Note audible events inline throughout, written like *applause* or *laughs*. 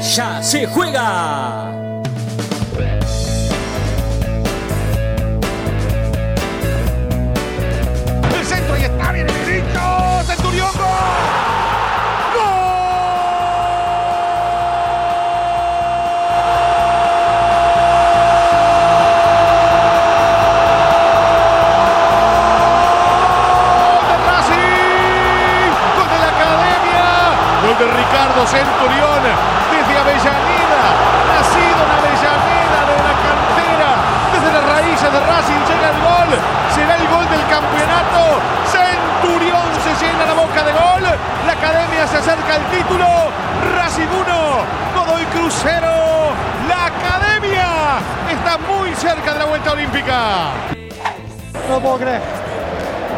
ya se juega. Puedo creer.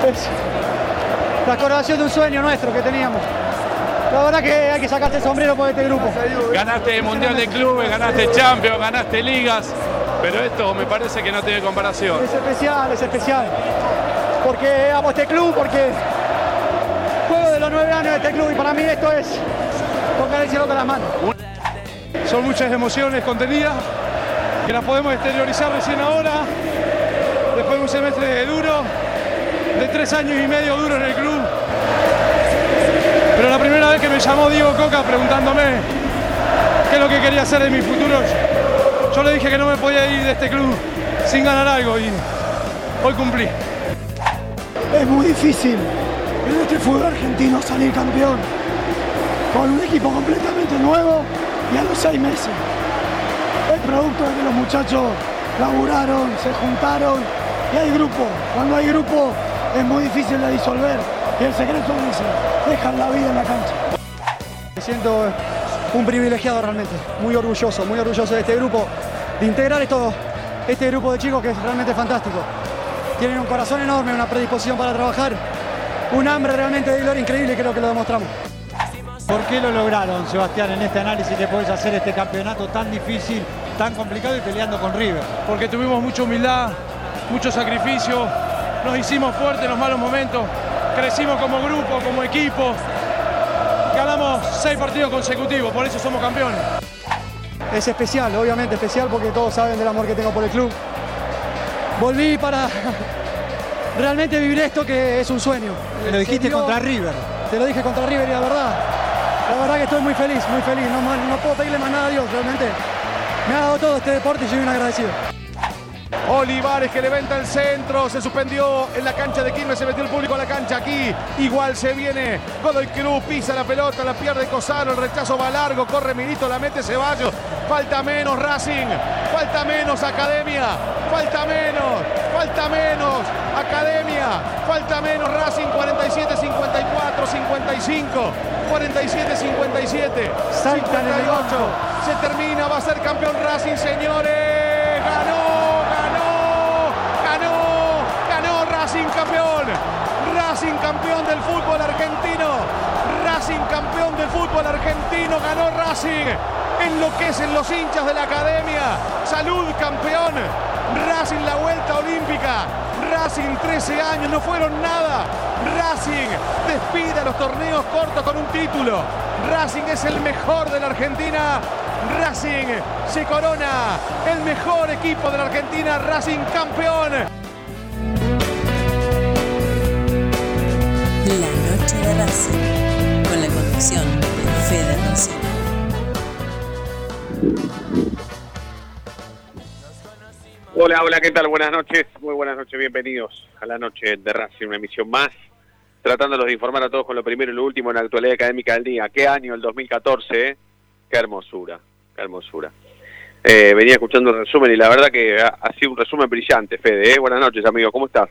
Es la coronación de un sueño nuestro que teníamos. La verdad que hay que sacarte el sombrero por este grupo. Ganaste el Mundial de Clubes, ganaste Champions, ganaste Ligas, pero esto me parece que no tiene comparación. Es especial, es especial. Porque amo este club, porque juego de los nueve años de este club y para mí esto es tocar el cielo con las manos. Son muchas emociones contenidas que las podemos exteriorizar recién ahora, después de un semestre duro, de tres años y medio duro en el club. Pero la primera vez que me llamó Diego Coca preguntándome qué es lo que quería hacer de mi futuro, yo le dije que no me podía ir de este club sin ganar algo y hoy cumplí. Es muy difícil en este fútbol argentino salir campeón con un equipo completamente nuevo y a los seis meses. Es producto de que los muchachos laburaron, se juntaron y hay grupo. Cuando hay grupo es muy difícil de disolver y el secreto es ese, dejan la vida en la cancha. Me siento un privilegiado realmente, muy orgulloso, muy orgulloso de este grupo, de integrar esto, este grupo de chicos que es realmente fantástico. Tienen un corazón enorme, una predisposición para trabajar, un hambre realmente de gloria increíble y creo que lo demostramos. ¿Por qué lo lograron, Sebastián, en este análisis que podés hacer este campeonato tan difícil, tan complicado y peleando con River? Porque tuvimos mucha humildad, mucho sacrificio, nos hicimos fuertes en los malos momentos, crecimos como grupo, como equipo, ganamos seis partidos consecutivos, por eso somos campeones. Es especial, obviamente especial porque todos saben del amor que tengo por el club. Volví para *laughs* realmente vivir esto que es un sueño. Me lo dijiste dio- contra River. Te lo dije contra River y la verdad, la verdad que estoy muy feliz, muy feliz. No, no puedo pedirle más nada a Dios, realmente. Me ha dado todo este deporte y soy un agradecido. Olivares que levanta el centro, se suspendió en la cancha de Quilmes, se metió el público a la cancha. Aquí, igual se viene Godoy Cruz, pisa la pelota, la pierde Cosano, el rechazo va largo, corre Milito, la mete Ceballos, falta menos Racing, falta menos Academia, falta menos, falta menos Academia, falta menos Racing, 47, 54, 55, 47, 57, Saltan en el 58, se termina, va a ser campeón Racing, señores, Racing campeón del fútbol argentino, Racing campeón del fútbol argentino, ganó Racing, enloquecen los hinchas de la academia, salud campeón, Racing la vuelta olímpica, Racing 13 años, no fueron nada, Racing despide a los torneos cortos con un título, Racing es el mejor de la Argentina, Racing se corona el mejor equipo de la Argentina, Racing campeón. Con la conducción de Fede. Hola, hola, ¿qué tal? Buenas noches, muy buenas noches, bienvenidos a la noche de Racing, una emisión más, tratándolos de informar a todos con lo primero y lo último en la actualidad académica del día. ¿Qué año? El 2014, ¿eh? Qué hermosura, qué hermosura. Eh, venía escuchando el resumen y la verdad que ha, ha sido un resumen brillante, Fede. ¿eh? Buenas noches, amigo, ¿cómo estás?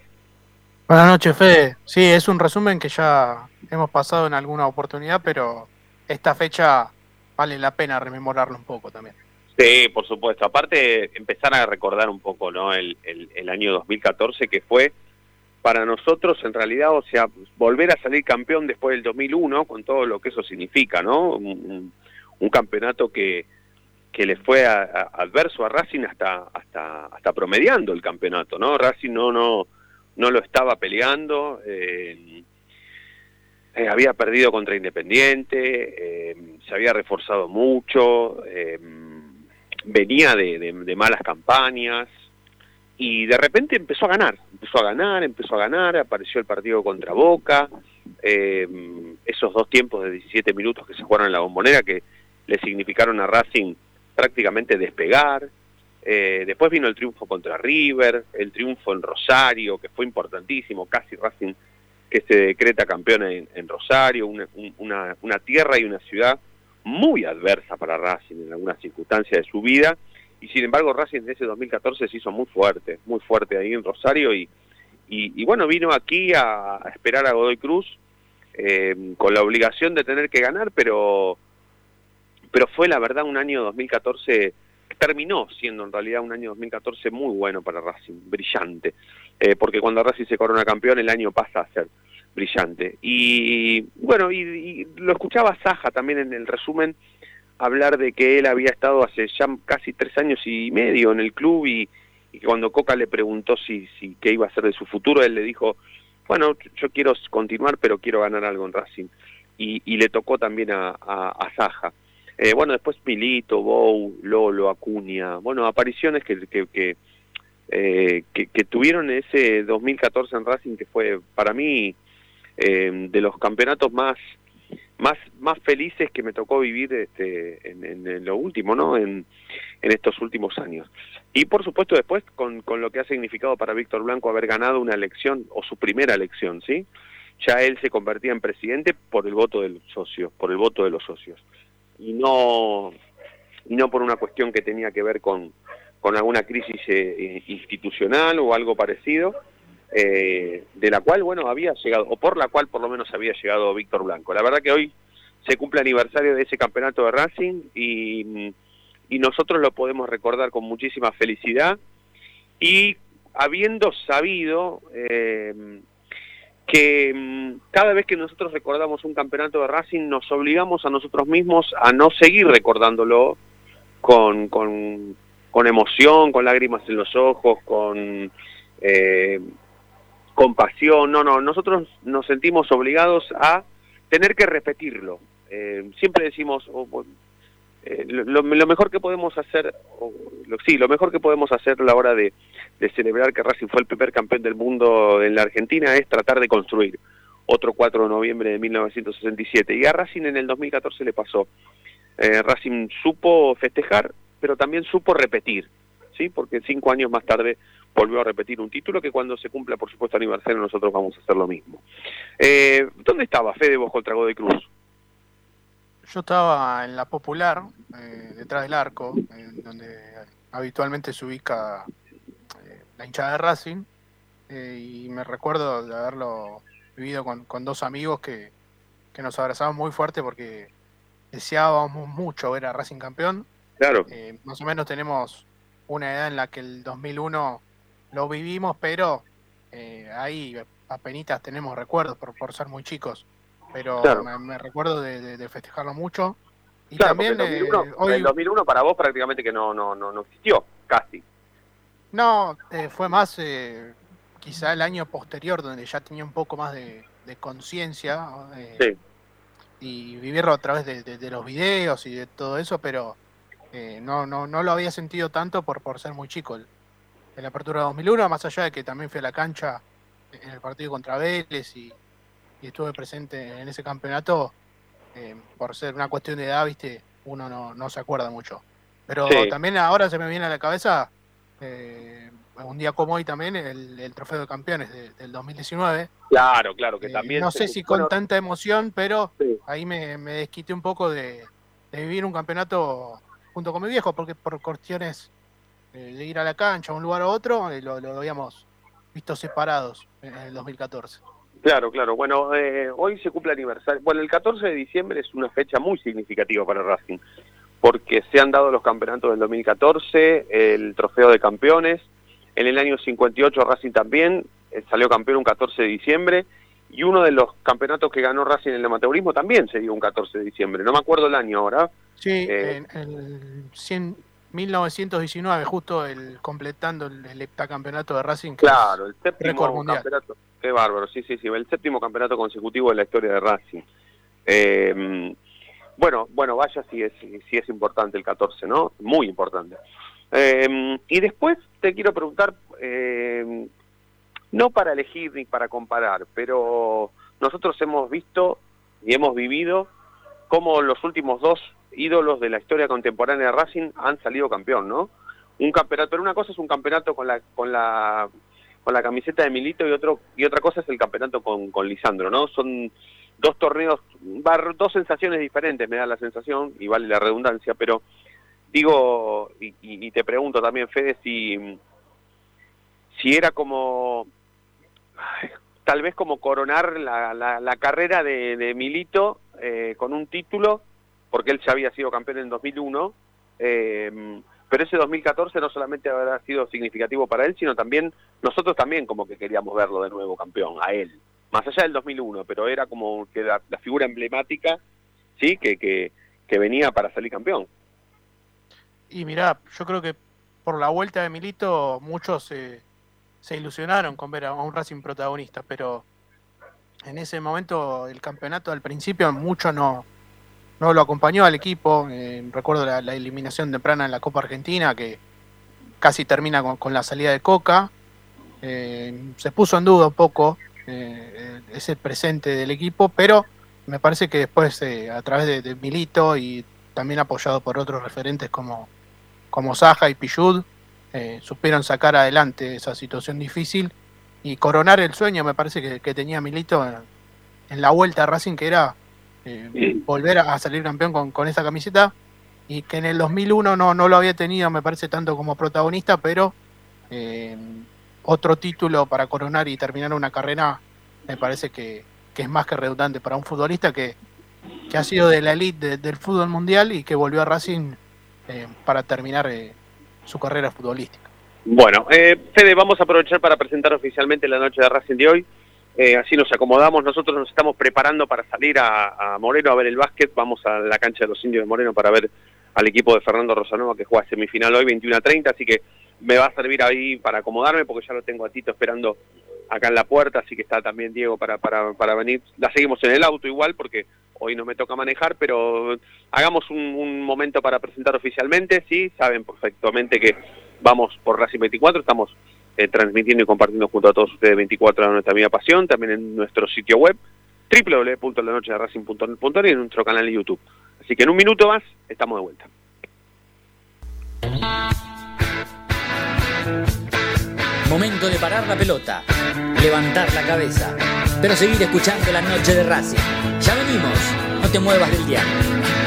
Buenas noches, Fede. Sí, es un resumen que ya hemos pasado en alguna oportunidad, pero esta fecha vale la pena rememorarlo un poco también. Sí, por supuesto. Aparte, empezar a recordar un poco ¿no? el, el, año 2014, que fue para nosotros, en realidad, o sea, volver a salir campeón después del 2001, con todo lo que eso significa, ¿no? Un, campeonato que, que le fue adverso a Racing hasta, hasta, hasta promediando el campeonato, ¿no? Racing no, no, no lo estaba peleando. Eh, eh, había perdido contra Independiente, eh, se había reforzado mucho, venía de, malas campañas y de repente empezó a ganar, empezó a ganar, empezó a ganar, apareció el partido contra Boca, esos dos tiempos de 17 minutos que se jugaron en la bombonera que le significaron a Racing prácticamente despegar. Después vino el triunfo contra River, el triunfo en Rosario, que fue importantísimo, casi Racing que se decreta campeón en, Rosario, una, una, tierra y una ciudad muy adversa para Racing en algunas circunstancias de su vida, y sin embargo Racing en ese 2014 se hizo muy fuerte, muy fuerte ahí en Rosario, y, y, bueno, vino aquí a, esperar a Godoy Cruz eh, con la obligación de tener que ganar, pero, pero fue la verdad un año 2014 terminó siendo en realidad un año 2014 muy bueno para Racing, brillante, eh, porque cuando Racing se corona campeón el año pasa a ser brillante. Y bueno, y, lo escuchaba Saja también en el resumen hablar de que él había estado hace ya casi tres años y medio en el club y, que cuando Coca le preguntó si, si qué iba a hacer de su futuro, él le dijo, bueno, yo quiero continuar, pero quiero ganar algo en Racing. Y, le tocó también a, a Saja. Eh, bueno, después Milito, Bou, Lolo, Acuña, bueno, apariciones que, que, eh, que, que, tuvieron ese 2014 en Racing, que fue para mí eh, de los campeonatos más, más, más felices que me tocó vivir este, en, en, lo último, ¿no? En, en estos últimos años. Y por supuesto después con, con lo que ha significado para Víctor Blanco haber ganado una elección, o su primera elección, ¿sí? Ya él se convertía en presidente por el voto del socio, por el voto de los socios y no, y no por una cuestión que tenía que ver con, con alguna crisis eh, institucional o algo parecido, eh, de la cual, bueno, había llegado, o por la cual por lo menos había llegado Víctor Blanco. La verdad que hoy se cumple aniversario de ese campeonato de Racing y, y nosotros lo podemos recordar con muchísima felicidad y habiendo sabido eh, que mm, cada vez que nosotros recordamos un campeonato de Racing nos obligamos a nosotros mismos a no seguir recordándolo con, con, emoción, con lágrimas en los ojos, con, eh, con. No, no, nosotros nos sentimos obligados a tener que repetirlo. Eh, siempre decimos, oh, eh, lo, mejor que podemos hacer, sí, lo mejor que podemos hacer a la hora de, de celebrar que Racing fue el primer campeón del mundo en la Argentina es tratar de construir otro 4 de noviembre de 1967. Y a Racing en el 2014 le pasó. Eh, Racing supo festejar, pero también supo repetir, ¿sí? Porque cinco años más tarde volvió a repetir un título que cuando se cumpla, por supuesto, aniversario nosotros vamos a hacer lo mismo. Eh, ¿Dónde estaba Fede vos contra de Cruz? Yo estaba en la Popular, eh, detrás del arco, donde habitualmente se ubica la hinchada de Racing, eh, y me recuerdo de haberlo vivido con, dos amigos que, nos abrazamos muy fuerte porque deseábamos mucho ver a Racing campeón. Claro. Eh, más o menos tenemos una edad en la que el 2001 lo vivimos, pero eh, ahí apenas tenemos recuerdos por, por ser muy chicos. Pero me, recuerdo de, festejarlo mucho. Y también el 2001, el 2001 para vos prácticamente que no, no, no, no existió, casi. No, eh, fue más eh, quizá el año posterior donde ya tenía un poco más de, conciencia eh, y vivirlo a través de, los videos y de todo eso, pero no, no, no lo había sentido tanto por, por ser muy chico. En la apertura de 2001, más allá de que también fui a la cancha en el partido contra Vélez y, estuve presente en ese campeonato, por ser una cuestión de edad, viste, uno no, no se acuerda mucho. Pero también ahora se me viene a la cabeza eh, un día como hoy también, el, trofeo de campeones del 2019. Claro, claro, que eh, también. No sé si con tanta emoción, pero ahí me, desquité un poco de, vivir un campeonato junto con mi viejo, porque por cuestiones eh, de ir a la cancha, a un lugar u otro, eh, lo, lo, habíamos visto separados en el 2014. Claro, claro. Bueno, hoy se cumple aniversario. Bueno, el 14 de diciembre es una fecha muy significativa para Racing porque se han dado los campeonatos del 2014, el trofeo de campeones, en el año 58 Racing también eh, salió campeón un 14 de diciembre, y uno de los campeonatos que ganó Racing en el amateurismo también se dio un 14 de diciembre, no me acuerdo el año ahora. Sí, eh, en el 100, 1919, justo el completando el, heptacampeonato de Racing. claro, el séptimo campeonato. Qué bárbaro, sí, sí, sí, el séptimo campeonato consecutivo de la historia de Racing. Eh, bueno, bueno, vaya si es, si es importante el 14, ¿no? Muy importante. Eh, y después te quiero preguntar, eh, no para elegir ni para comparar, pero nosotros hemos visto y hemos vivido cómo los últimos dos ídolos de la historia contemporánea de Racing han salido campeón, ¿no? Un campeonato, pero una cosa es un campeonato con la con la con la camiseta de Milito y otro y otra cosa es el campeonato con, con Lisandro, ¿no? Son dos torneos, dos sensaciones diferentes, me da la sensación, y vale la redundancia, pero digo, y, te pregunto también, Fede, si, si era como, tal vez como coronar la, la, carrera de, Milito eh, con un título, porque él ya había sido campeón en 2001, eh, pero ese 2014 no solamente habrá sido significativo para él, sino también nosotros también como que queríamos verlo de nuevo campeón, a él más allá del 2001, pero era como que la, figura emblemática, sí, que, que, que, venía para salir campeón. Y mirá, yo creo que por la vuelta de Milito muchos se ilusionaron con ver a un Racing protagonista, pero en ese momento el campeonato al principio mucho no, no lo acompañó al equipo. Eh, recuerdo la, eliminación temprana en la Copa Argentina que casi termina con, la salida de Coca. Eh, se puso en duda un poco eh, es el presente del equipo, pero me parece que después, a través de, Milito y también apoyado por otros referentes como, como Saja y Pichud, supieron sacar adelante esa situación difícil y coronar el sueño, me parece que, tenía Milito en, la vuelta a Racing, que era volver a, salir campeón con, con esa camiseta y que en el 2001 no, no lo había tenido, me parece, tanto como protagonista, pero otro título para coronar y terminar una carrera, me parece que, es más que redundante para un futbolista que, ha sido de la elite del fútbol mundial y que volvió a Racing eh, para terminar eh, su carrera futbolística. Bueno, eh, Fede, vamos a aprovechar para presentar oficialmente la noche de Racing de hoy. Eh, así nos acomodamos, nosotros nos estamos preparando para salir a, Moreno a ver el básquet, vamos a la cancha de los indios de Moreno para ver al equipo de Fernando Rosanova que juega semifinal hoy 21 a 30, así que me va a servir ahí para acomodarme porque ya lo tengo a Tito esperando acá en la puerta, así que está también Diego para, para, para venir. La seguimos en el auto igual porque hoy no me toca manejar, pero hagamos un, momento para presentar oficialmente, sí, saben perfectamente que vamos por Racing 24, estamos eh, transmitiendo y compartiendo junto a todos ustedes 24 a nuestra misma pasión, también en nuestro sitio web www.lanochederacing.net y en nuestro canal de YouTube. Así que en un minuto más estamos de vuelta. Momento de parar la pelota, levantar la cabeza, pero seguir escuchando la noche de Racing. Ya venimos, no te muevas del diario.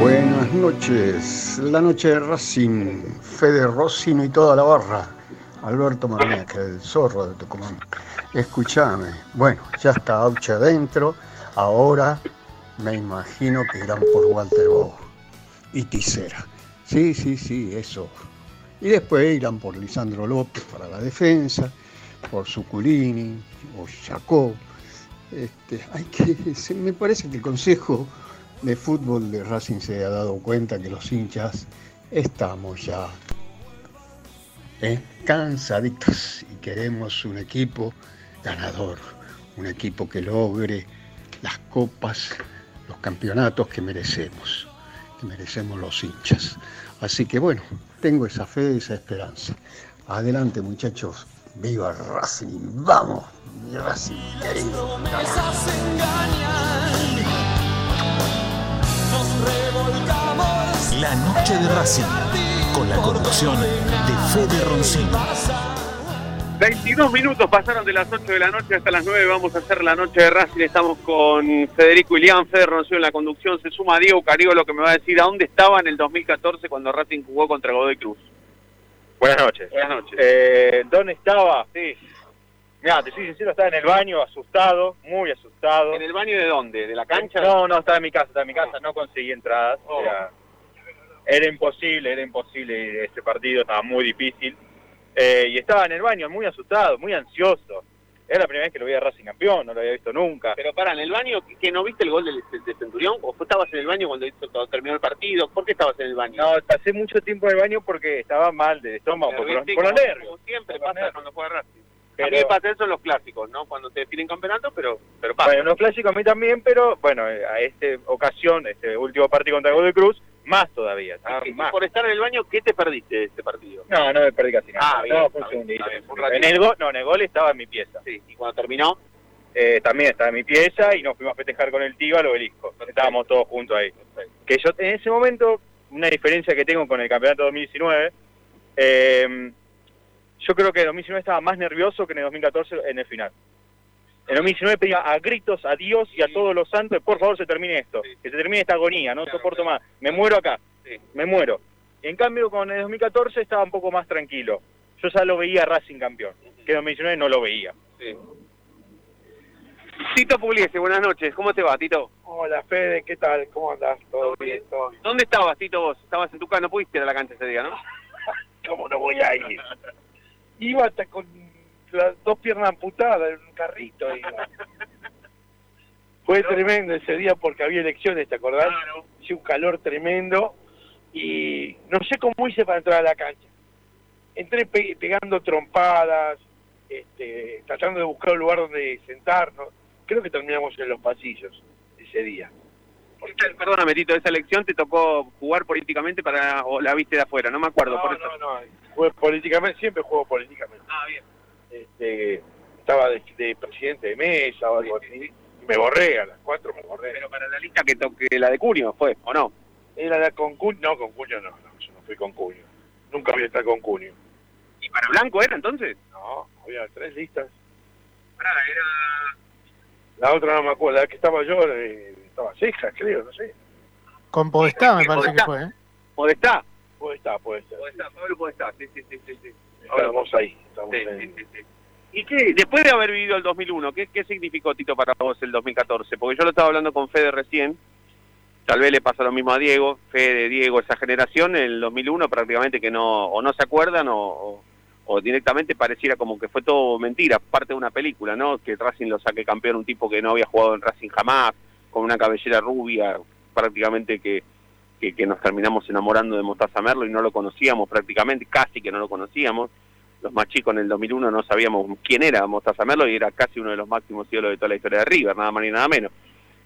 Buenas noches, la noche de Racing, Fede Rossino y toda la barra. Alberto Marniaca, el zorro de Tucumán. Escúchame, bueno, ya está Auche adentro, ahora me imagino que irán por Walter Bow y Tisera. Sí, sí, sí, eso. Y después irán por Lisandro López para la defensa, por Suculini o Jacob. Este, hay que, me parece que el Consejo de Fútbol de Racing se ha dado cuenta que los hinchas estamos ya ¿eh? cansaditos y queremos un equipo ganador, un equipo que logre las copas, los campeonatos que merecemos, que merecemos los hinchas. Así que bueno, tengo esa fe, esa esperanza. Adelante muchachos, viva Racing, vamos, Racing. La noche de Racing, con la conducción de Fede Roncino. 22 minutos pasaron de las 8 de la noche hasta las 9. Vamos a hacer la noche de Racing. Estamos con Federico Ilián, Fede Roncino en la conducción. Se suma Diego Cariolo que me va a decir a dónde estaba en el 2014 cuando Racing jugó contra Godoy Cruz. Buenas noches. Buenas noches. Eh, ¿Dónde estaba? Sí. Mira, te soy sincero, estaba en el baño, asustado, muy asustado. ¿En el baño de dónde? ¿De la cancha? No, no, estaba en mi casa, estaba en mi casa, no conseguí entradas. Oh. Era, era imposible, era imposible este partido, estaba muy difícil. Eh, y estaba en el baño muy asustado, muy ansioso. Era la primera vez que lo veía a Racing campeón, no lo había visto nunca. Pero para, ¿en el baño que- no viste el gol del- de, de Centurión? ¿O estabas en el baño cuando, hizo- cuando terminó el partido? ¿Por qué estabas en el baño? No, pasé mucho tiempo en el baño porque estaba mal del estómago, por, Viste, por los como- nervios. como siempre Por pasa nervios. cuando juega Racing. Pero- A mí me pasa eso en los clásicos, ¿no? Cuando te definen campeonato, pero, pero pasa. Bueno, en los clásicos a mí también, pero bueno, eh, a esta ocasión, este último partido contra Godoy Cruz, más todavía. más. por estar en el baño, ¿qué te perdiste de este partido? No, no me perdí casi nada. Ah, bien, no, fue un segundito. en el gol, no, en el gol estaba en mi pieza. Sí, y cuando terminó, eh, también estaba en mi pieza y nos fuimos a festejar con el tío al obelisco. Estábamos todos juntos ahí. Que yo en ese momento, una diferencia que tengo con el campeonato 2019, eh, yo creo que en 2019 estaba más nervioso que en el 2014 en el final. En 2019 pedía a gritos a Dios y a todos los santos, por favor se termine esto, que se termine esta agonía, no soporto más, me muero acá, me muero. En cambio con el 2014 estaba un poco más tranquilo. Yo ya lo veía Racing campeón, que en 2019 no lo veía. Tito Pugliese, buenas noches. ¿Cómo te va, Tito? Hola, Fede, ¿qué tal? ¿Cómo andás? ¿Todo bien? ¿Todo bien? ¿Dónde estabas, Tito, vos? Estabas en tu casa, no pudiste ir a la cancha ese día, ¿no? *laughs* ¿Cómo no voy a ir? *laughs* Iba hasta con las dos piernas amputadas en un carrito. Iba. *laughs* Fue tremendo ese día porque había elecciones, ¿te acordás? Hice un calor tremendo y no sé cómo hice para entrar a la cancha. Entré pe- pegando trompadas, este, tratando de buscar un lugar donde sentarnos. Creo que terminamos en los pasillos ese día. Esta- Perdóname, Tito, esa elección te tocó jugar políticamente para o la viste de afuera, no me acuerdo. por eso. no, no, jugué políticamente, siempre juego políticamente. Ah, bien. Este, estaba de, de presidente de mesa o algo así. Y me borré, a las cuatro me borré. Pero para la lista que toque la de Cunio fue, ¿o no? Era la con Cuño, no, con Cuño no, no, yo no fui con Cuño. Nunca voy a estar con Cuño. ¿Y para Blanco era entonces? No, había tres listas. Pará, era... La otra no me acuerdo, la que estaba yo, eh, estaba Cejas, creo, no sé. Con Podestá me parece que Podestá. fue, ¿eh? ¿Podestá? Puede estar. Podestá, Pablo Podestá, sí, sí, sí, sí. sí. Estamos ahí, estamos Sí, en- sí, sí, sí. ¿Y qué, después de haber vivido el 2001, ¿qué, qué significó, Tito, para vos el 2014? Porque yo lo estaba hablando con Fede recién, tal vez le pasa lo mismo a Diego, Fede, Diego, esa generación, en el 2001 prácticamente que no, o no se acuerdan o, o- o directamente pareciera como que fue todo mentira, parte de una película, ¿no? Que Racing lo saque campeón un tipo que no había jugado en Racing jamás, con una cabellera rubia, prácticamente que, que, que nos terminamos enamorando de Mostaza Merlo y no lo conocíamos prácticamente, casi que no lo conocíamos los más chicos en el 2001 no sabíamos quién era Mostaza Merlo y era casi uno de los máximos ídolos de toda la historia de River, nada más ni nada menos.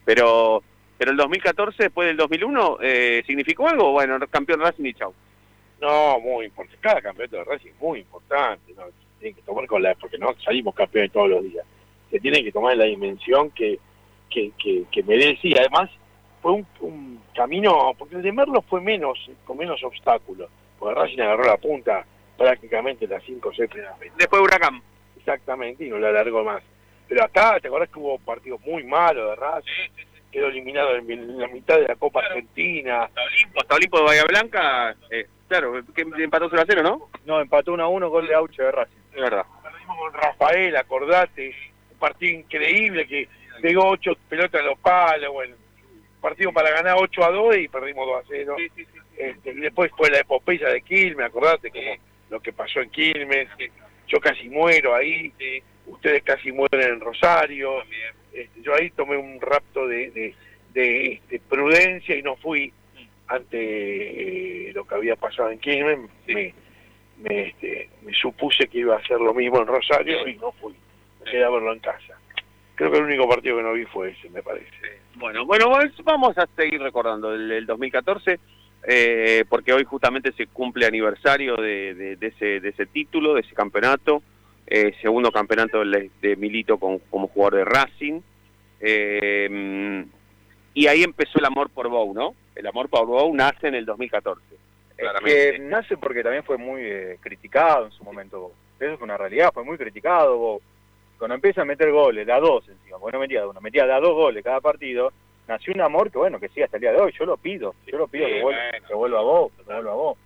Pero pero el 2014, después del 2001, eh, ¿significó algo? Bueno, campeón Racing y chau. No, muy importante. Cada campeonato de Racing es muy importante. ¿no? Tienen que tomar con la, porque no salimos campeones todos los días. Se tiene que tomar la dimensión que, que, que, que merece y además fue un, un camino, porque el de Merlo fue menos, con menos obstáculos, porque Racing agarró la punta prácticamente las 5 o 6 primeras veces. Después de Huracán. Exactamente, y no la alargó más. Pero acá, ¿te acordás que hubo partidos muy malos de Racing? Quedó eliminado en, en la mitad de la Copa Argentina. Hasta Olimpo de Bahía Blanca, eh, claro, que empató 0 a 0, ¿no? No, empató 1 a 1 gol de Aucho de Racing. Es verdad. Perdimos con Rafael, acordate, un partido increíble que pegó ocho pelotas a los palos, bueno, partido para ganar 8 a 2 y perdimos 2 a 0. Este, y después fue la epopeya de Quilmes, acordate como lo que pasó en Quilmes, yo casi muero ahí, ustedes casi mueren en Rosario, Este, yo ahí tomé un rapto de, de, de, este, prudencia y no fui ante eh, lo que había pasado en Quilmes, me, me, este, me supuse que iba a hacer lo mismo en Rosario y no fui, me quedé a verlo en casa. Creo que el único partido que no vi fue ese, me parece. Bueno, bueno, pues vamos a seguir recordando el, el 2014, eh, porque hoy justamente se cumple aniversario de, de- de ese, de ese título, de ese campeonato, eh, segundo campeonato de, Milito con- como jugador de Racing, eh, y ahí empezó el amor por Bou, ¿no? El amor por Bou nace en el 2014. que nace porque también fue muy eh, criticado en su momento Bow. Eso es una realidad, fue muy criticado Bow. Cuando empieza a meter goles, da dos encima, porque no metía de uno, metía da dos goles cada partido, nació un amor que bueno, que sigue hasta el día de hoy, yo lo pido, yo lo pido Sí, que, vuelva, bueno. que vuelva a vos, que vuelva a vos.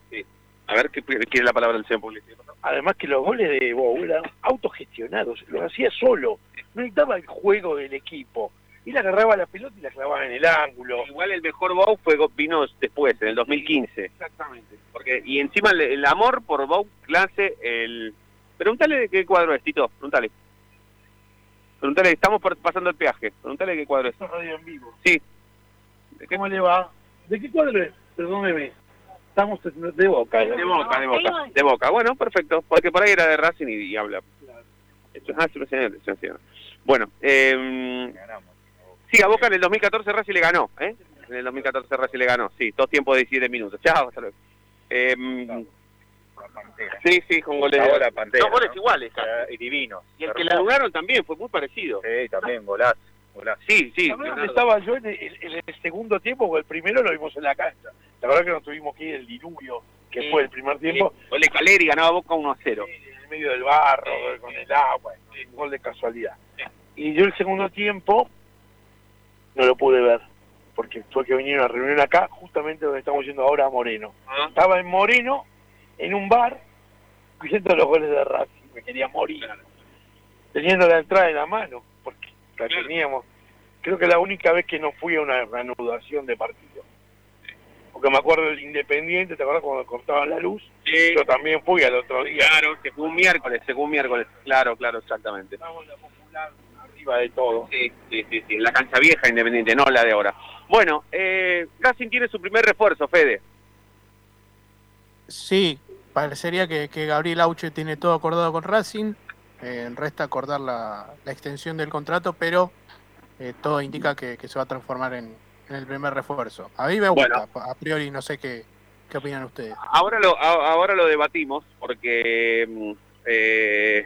A ver, ¿qué quiere la palabra del señor Publicidad? Además que los goles de Bow eran autogestionados, los hacía solo, no necesitaba el juego del equipo. Él agarraba la pelota y la clavaba en el ángulo. Igual el mejor Bou fue, vino después, en el 2015. Exactamente. Porque, y encima el, el amor por Bou clase, el... Pregúntale de qué cuadro es, Tito, pregúntale. Pregúntale, estamos pasando el peaje, pregúntale qué cuadro es. Esto es radio en vivo. Sí. ¿Cómo le va? ¿De qué cuadro es? Perdóneme. Estamos de boca. ¿eh? De boca, de boca, de boca. Bueno, perfecto, porque por ahí era de Racing y, y habla. Esto ah, sí, señor, señor. Bueno, eh, sí, a Boca en el 2014 Racing le ganó, ¿eh? En el 2014 Racing le ganó, sí, dos tiempos de 17 minutos. Chao, hasta luego. Eh, Sí, sí, con goles. Ahora Pantera. Dos goles ¿no? iguales. Y divinos. Y el que le anularon también fue muy parecido. Sí, también, golazo. golazo. Sí, sí. ¿Sabés dónde Leonardo. estaba yo en el, en el segundo tiempo? Porque el primero lo vimos en la cancha. La verdad que nos tuvimos que ir el diluvio, que Sí. fue el primer tiempo, Gol de Caleri ganaba Boca 1 a 0. en el medio del barro, con el agua, un gol de casualidad. Y yo el segundo tiempo no lo pude ver, porque tuve que venir a una reunión acá, justamente donde estamos yendo ahora a Moreno. Ah. Estaba en Moreno, en un bar, viendo los goles de Racing, me quería morir. Teniendo la entrada en la mano, porque la teníamos. Creo que la única vez que no fui a una reanudación de partido. Porque me acuerdo del Independiente, ¿te acuerdas cuando cortaban la luz? Sí. Yo también fui al otro día. Claro, se jugó un miércoles, se jugó un miércoles. Claro, claro, exactamente. Arriba de todo. Sí, sí, sí, sí. La cancha vieja independiente, no la de ahora. Bueno, eh, Racing tiene su primer refuerzo, Fede. Sí, parecería que, que Gabriel Auche tiene todo acordado con Racing. eh, resta acordar la, la extensión del contrato, pero eh, todo indica que, que se va a transformar en, en el primer refuerzo. A mí me gusta, a priori no sé qué, qué opinan ustedes. Ahora lo, ahora lo debatimos porque mm, eh,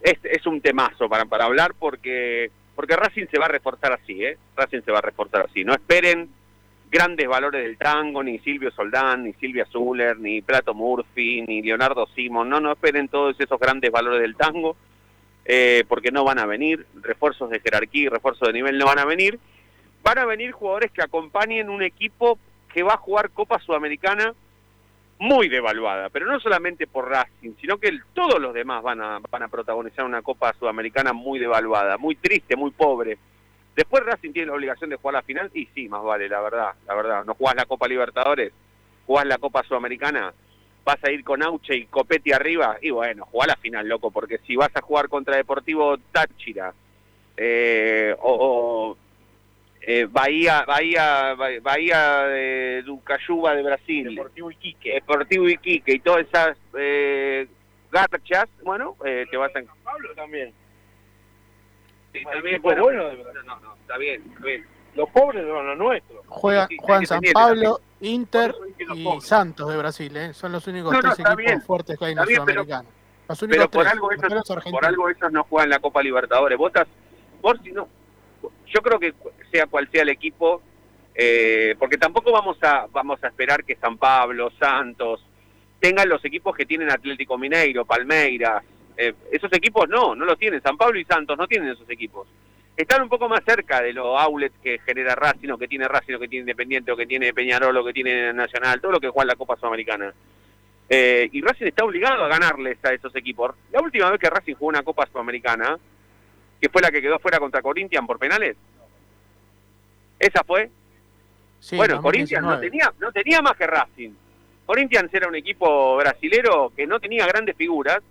es, es un temazo para, para hablar porque porque Racing se va a reforzar así, ¿eh? Racing se va a reforzar así. No esperen grandes valores del tango, ni Silvio Soldán, ni Silvia Zuller, ni Plato Murphy, ni Leonardo Simon. No, no esperen todos esos grandes valores del tango eh, porque no van a venir. Refuerzos de jerarquía y refuerzos de nivel no van a venir. Van a venir jugadores que acompañen un equipo que va a jugar Copa Sudamericana muy devaluada, pero no solamente por Racing, sino que todos los demás van a, van a protagonizar una Copa Sudamericana muy devaluada, muy triste, muy pobre. Después Racing tiene la obligación de jugar la final y sí, más vale, la verdad, la verdad. No jugás la Copa Libertadores, jugás la Copa Sudamericana, vas a ir con Auche y Copetti arriba y bueno, jugá la final, loco, porque si vas a jugar contra Deportivo Táchira eh, o, o, eh, Bahía, Bahía, Bahía- Bahía de Ducayuba de Brasil, Deportivo Iquique. Deportivo Iquique y todas esas eh, garchas, bueno, eh, te vas a... Pablo también. Sí, también, equipo bueno, bueno de Brasil. no, no, está bien, está bien. Los pobres son los nuestros. Juega, Sí, juegan San Pablo, Inter y pobres. Santos de Brasil, ¿eh? son los únicos No, no, tres está equipos bien. fuertes que hay en Está la bien, Sudamericana. Los únicos Pero por tres, algo, los ellos, por algo ellos no juegan la Copa Libertadores. Vos, estás- vos si no, yo creo que sea cual sea el equipo, eh, porque tampoco vamos a vamos a esperar que San Pablo, Santos tengan los equipos que tienen Atlético Mineiro, Palmeiras. Eh, esos equipos no, no lo tienen. San Pablo y Santos no tienen esos equipos. Están un poco más cerca de los outlets que genera Racing, o que tiene Racing, o que tiene Independiente, o que tiene Peñarol, o que tiene Nacional, todo lo que juega en la Copa Sudamericana. Eh, y Racing está obligado a ganarles a esos equipos. La última vez que Racing jugó una Copa Sudamericana, que fue la que quedó fuera contra Corinthians por penales, esa fue. Sí, bueno, Corinthians no 2019. tenía, no tenía más que Racing. Corinthians era un equipo brasilero que no tenía grandes figuras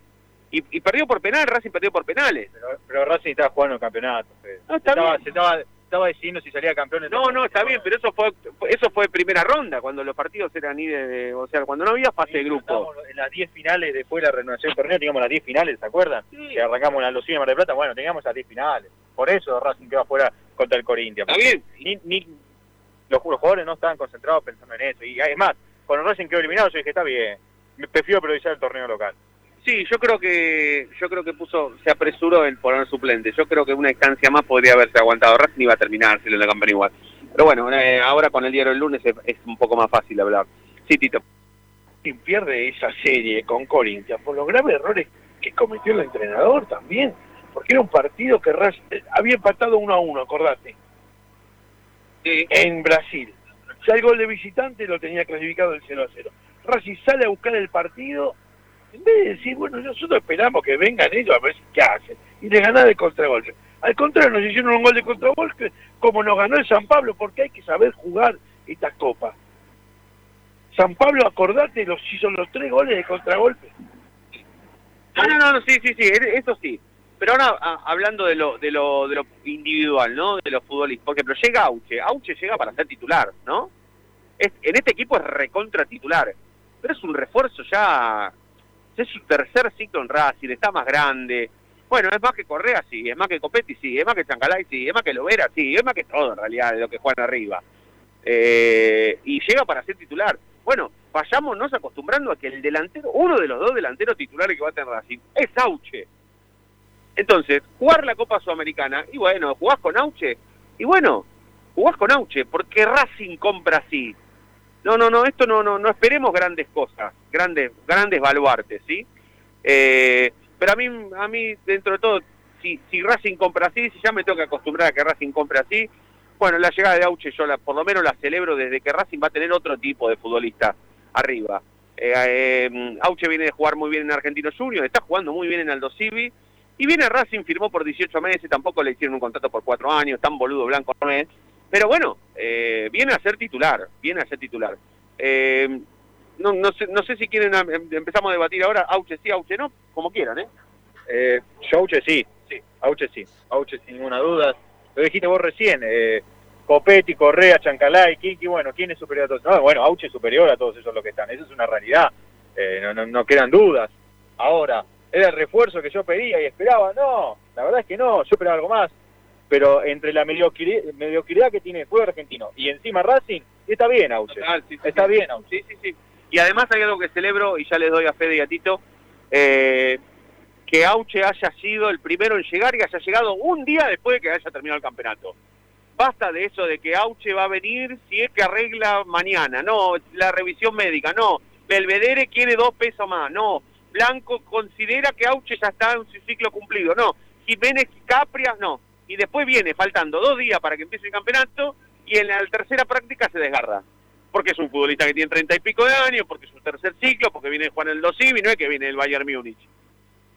y, y perdió por penal, Racing perdió por penales. Pero, pero Racing estaba jugando el campeonato. No, está se, estaba, bien. se, estaba, estaba decidiendo si salía campeón. en No, no, está bien, pero eso fue eso fue primera ronda, cuando los partidos eran ni de, de- o sea, cuando no había fase de grupo. En las 10 finales después de la renovación del torneo, teníamos las 10 finales, ¿se acuerdan? Que arrancamos la Lucía de Mar del Plata, bueno, teníamos las 10 finales. Por eso Racing quedó afuera contra el Corinthians. Está bien. Ni, ni, los, los jugadores no estaban concentrados pensando en eso. Y es más, cuando Racing quedó eliminado, yo dije, está bien, prefiero priorizar el torneo local. Sí, yo creo que yo creo que puso se apresuró en poner suplente. Yo creo que una instancia más podría haberse aguantado. Racing iba a terminar si la campaña igual. Pero bueno, eh, ahora con el diario del lunes es, es un poco más fácil hablar. Sí, Tito. Y pierde esa serie con Corinthians por los graves errores que cometió el entrenador también. Porque era un partido que Racing había empatado 1 a 1, acordate. En Brasil. Ya el gol de visitante lo tenía clasificado el 0 a 0. Racing sale a buscar el partido. En vez de decir, bueno, nosotros esperamos que vengan ellos a ver qué hacen. Y le ganar de contragolpe. Al contrario, nos hicieron un gol de contragolpe como nos ganó el San Pablo, porque hay que saber jugar esta copa. San Pablo, acordate, los hizo los tres goles de contragolpe. No, no, no, sí, sí, sí, e- eso sí. Pero ahora a- hablando de lo, de lo de lo individual, ¿no? De los futbolistas. Por ejemplo, llega Auche. Auche llega para ser titular, ¿no? Es, en este equipo es recontra titular. Pero es un refuerzo ya. Es su tercer ciclo en Racing, está más grande. Bueno, es más que Correa, sí. Es más que Copetti, sí. Es más que Chancalay, sí. Es más que Lovera, sí. Es más que todo, en realidad, de lo que juegan arriba. Eh, y llega para ser titular. Bueno, vayámonos acostumbrando a que el delantero, uno de los dos delanteros titulares que va a tener Racing, es Auche. Entonces, jugar la Copa Sudamericana, y bueno, jugás con Auche, y bueno, jugás con Auche, porque Racing compra así. No, no, no, esto no, no, no esperemos grandes cosas, grandes, grandes baluartes, ¿sí? Eh, pero a mí, a mí, dentro de todo, si, si Racing compra así, si ya me tengo que acostumbrar a que Racing compre así, bueno, la llegada de Auche yo la, por lo menos la celebro desde que Racing va a tener otro tipo de futbolista arriba. Eh, eh, Auche viene de jugar muy bien en Argentino Juniors, está jugando muy bien en Aldo Civi, y viene Racing, firmó por 18 meses, tampoco le hicieron un contrato por 4 años, tan boludo blanco no es, pero bueno, eh, viene a ser titular, viene a ser titular. Eh, no, no, sé, no sé si quieren, em, empezamos a debatir ahora, Auche sí, Auche no, como quieran, ¿eh? Eh, yo Auche sí, sí, Auche sí, Auche sin ninguna duda. Lo dijiste vos recién, eh, Copetti, Correa, Chancalay, Kiki, bueno, ¿quién es superior a todos? No, bueno, Auche es superior a todos esos los que están, eso es una realidad, eh, no, no, no quedan dudas. Ahora, ¿era el refuerzo que yo pedía y esperaba? No, la verdad es que no, yo esperaba algo más. Pero entre la mediocridad, mediocridad que tiene el fútbol argentino y encima Racing, está bien Auche. Total, sí, sí, está sí. bien Auche. Sí, sí, sí. Y además hay algo que celebro, y ya les doy a Fede y a Tito, eh, que Auche haya sido el primero en llegar y haya llegado un día después de que haya terminado el campeonato. Basta de eso de que Auche va a venir si es que arregla mañana, no, la revisión médica, no, Belvedere quiere dos pesos más, no, Blanco considera que Auche ya está en su ciclo cumplido, no, Jiménez Caprias, no, y después viene faltando dos días para que empiece el campeonato y en la tercera práctica se desgarra. Porque es un futbolista que tiene treinta y pico de años, porque es su tercer ciclo, porque viene Juan el Dosivi, no es que viene el Bayern Múnich.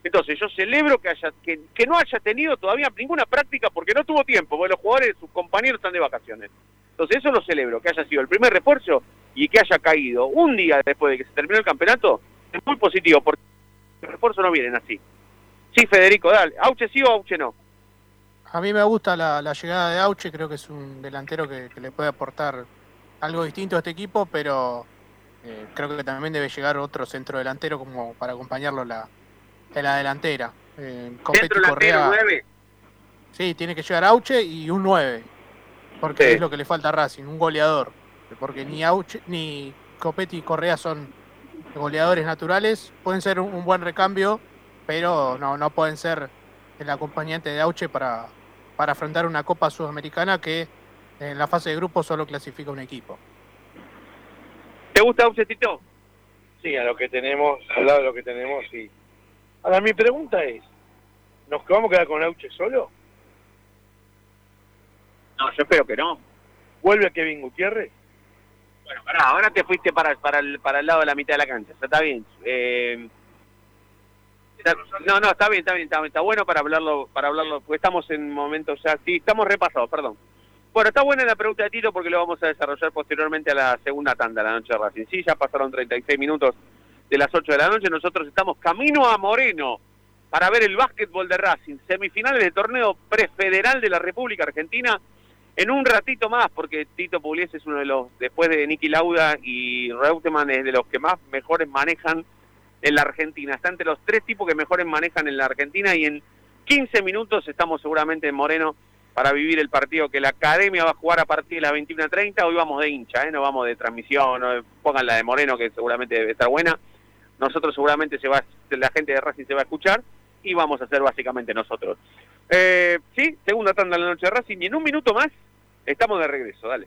Entonces yo celebro que, haya, que, no haya tenido todavía ninguna práctica porque no tuvo tiempo, porque los jugadores, sus compañeros están de vacaciones. Entonces eso lo celebro, que haya sido el primer refuerzo y que haya caído un día después de que se terminó el campeonato, es muy positivo, porque los refuerzos no vienen así. Sí, Federico, dale. ¿Auche sí o Auche no? A mí me gusta la, la llegada de Auche, creo que es un delantero que, que le puede aportar algo distinto a este equipo, pero eh, creo que también debe llegar otro centro delantero como para acompañarlo en la, en la delantera. Eh, Copetti, Centro delantero, Correa- nueve. Sí, tiene que llegar Auche y un 9, porque Sí. es lo que le falta a Racing, un goleador. Porque ni Auche ni Copetti y Correa son goleadores naturales, pueden ser un, un buen recambio, pero no, no pueden ser el acompañante de Auche para, para afrontar una Copa Sudamericana que en la fase de grupo solo clasifica un equipo. ¿Te gusta Auche, Tito? Sí, a lo que tenemos, al lado de lo que tenemos, sí. Ahora, mi pregunta es, ¿nos vamos a quedar con Auche solo? No, yo espero que no. ¿Vuelve Kevin Gutiérrez? Bueno, pará, ahora te fuiste para, para, el, para el lado de la mitad de la cancha, está bien. Eh, no, no, está bien, está bien, está, bien, está bueno para hablarlo, para hablarlo, porque estamos en momentos ya, sí, estamos repasados, perdón. Bueno, está buena la pregunta de Tito porque lo vamos a desarrollar posteriormente a la segunda tanda de la noche de Racing. Sí, ya pasaron 36 minutos de las 8 de la noche, nosotros estamos camino a Moreno para ver el básquetbol de Racing, semifinales del torneo prefederal de la República Argentina, en un ratito más, porque Tito Pugliese es uno de los, después de Nicky Lauda y Reutemann, es de los que más mejores manejan en la Argentina. Está entre los tres tipos que mejores manejan en la Argentina y en 15 minutos estamos seguramente en Moreno para vivir el partido que la academia va a jugar a partir de las 21.30. Hoy vamos de hincha, ¿eh? no vamos de transmisión, no, pongan la de Moreno que seguramente debe estar buena. Nosotros seguramente se va, la gente de Racing se va a escuchar y vamos a hacer básicamente nosotros. Eh, sí, segunda tanda de la noche de Racing y en un minuto más estamos de regreso, dale.